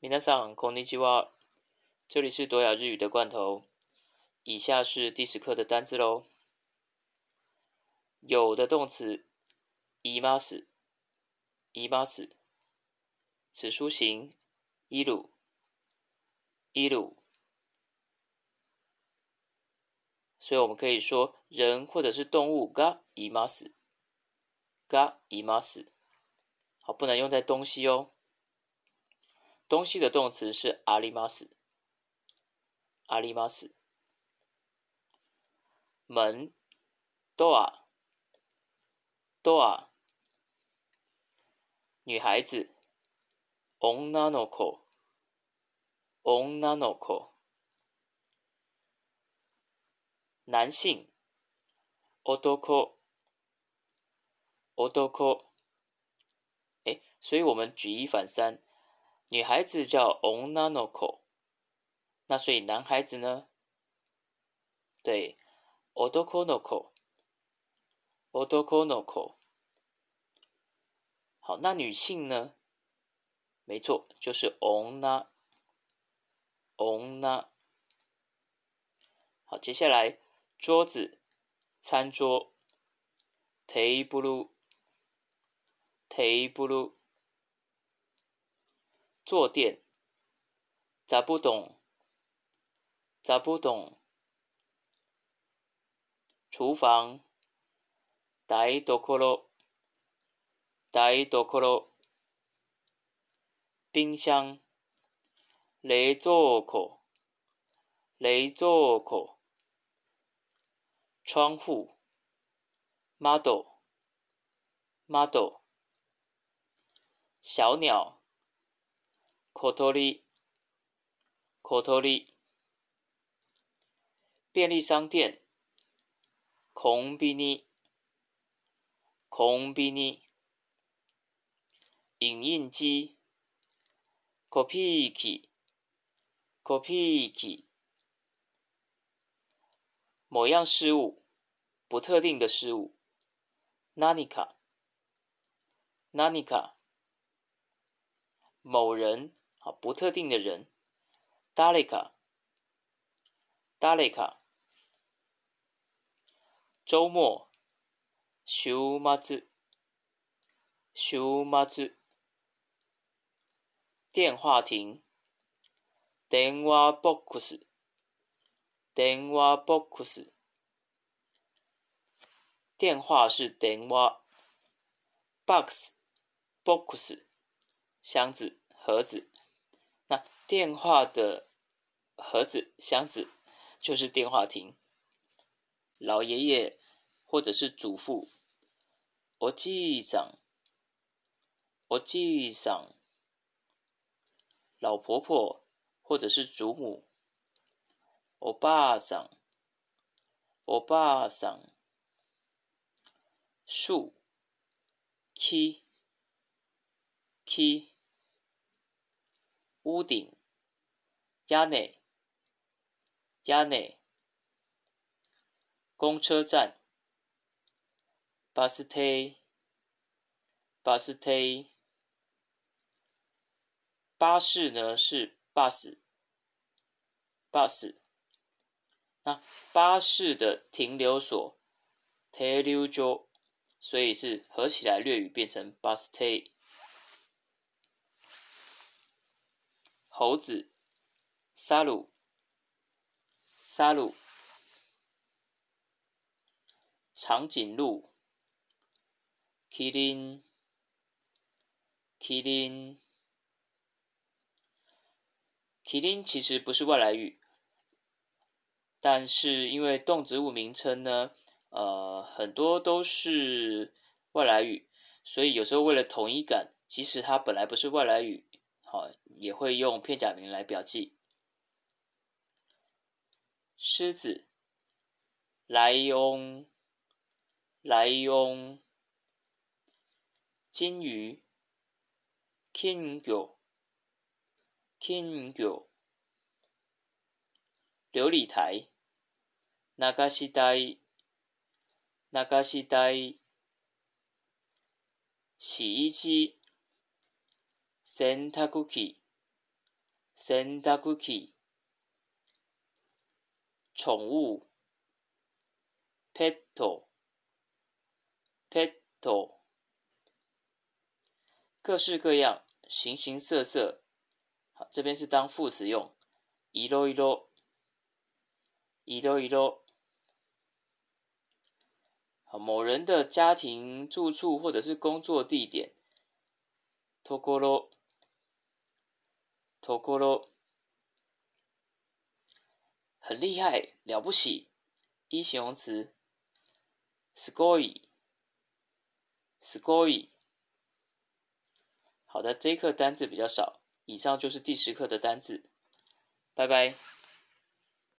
大さん、こんにちは。这里是多雅日语的罐头。以下是第十课的单词喽。有的动词、姨妈死、姨妈死、此书形、いる、いる。所以我们可以说人或者是动物、が姨妈死、が姨妈死。好，不能用在东西哦。东西的动词是阿里玛斯，阿里玛斯。门，d o o r ドア，ドア。女孩子，女の子，女の子。男性，男，男，男。哎，所以我们举一反三。女孩子叫 o n a no ko，那所以男孩子呢？对，odoko no ko，odoko no ko。好，那女性呢？没错，就是 o n a onna。好，接下来桌子，餐桌，table，table。坐垫，咋不懂？咋不懂？厨房，大どころ，大どころ，冰箱，雷座可，雷座可，窗户，マド，マド，小鸟。コトリ、コトリ、便利商店、コンビニ、コンビニ、影印机、コピー機、コピー機、某样事物、不特定的事物、Nanika，Nanika，某人。不特定的人，誰か、誰か。周末、週末、週末。电话亭、電話ボックス、電話ボックス。电话是電話、box、box。箱子、盒子。那电话的盒子、箱子就是电话亭。老爷爷或者是祖父，我记上，我记上。老婆婆或者是祖母，我爸上，我爸上。树，e y 屋顶，家内，家内，公车站巴 u s 巴 b u 巴士呢是 bus，bus，那巴士的停留所，停留所，所以是合起来粤语变成 bus 站。猴子沙鲁，沙鲁，长颈鹿 k 麟，麒麟，i n g k i n g k i n g 其实不是外来语，但是因为动植物名称呢，呃，很多都是外来语，所以有时候为了统一感，其实它本来不是外来语。好，也会用片假名来标记。狮子，ラ翁、オン，ライオン，金鱼，金魚，g 魚，琉璃台，なが呆、那なが呆、洗衣机。Santa Cookie，Santa Cookie，宠物，petal，petal，各式各样，形形色色。好，这边是当副词用，一溜一溜，一溜一溜。好，某人的家庭住处或者是工作地点 t o k ところ。很厉害，了不起，一形容词 s c o e y s c o e y 好的，这一课单字比较少，以上就是第十课的单字，拜拜。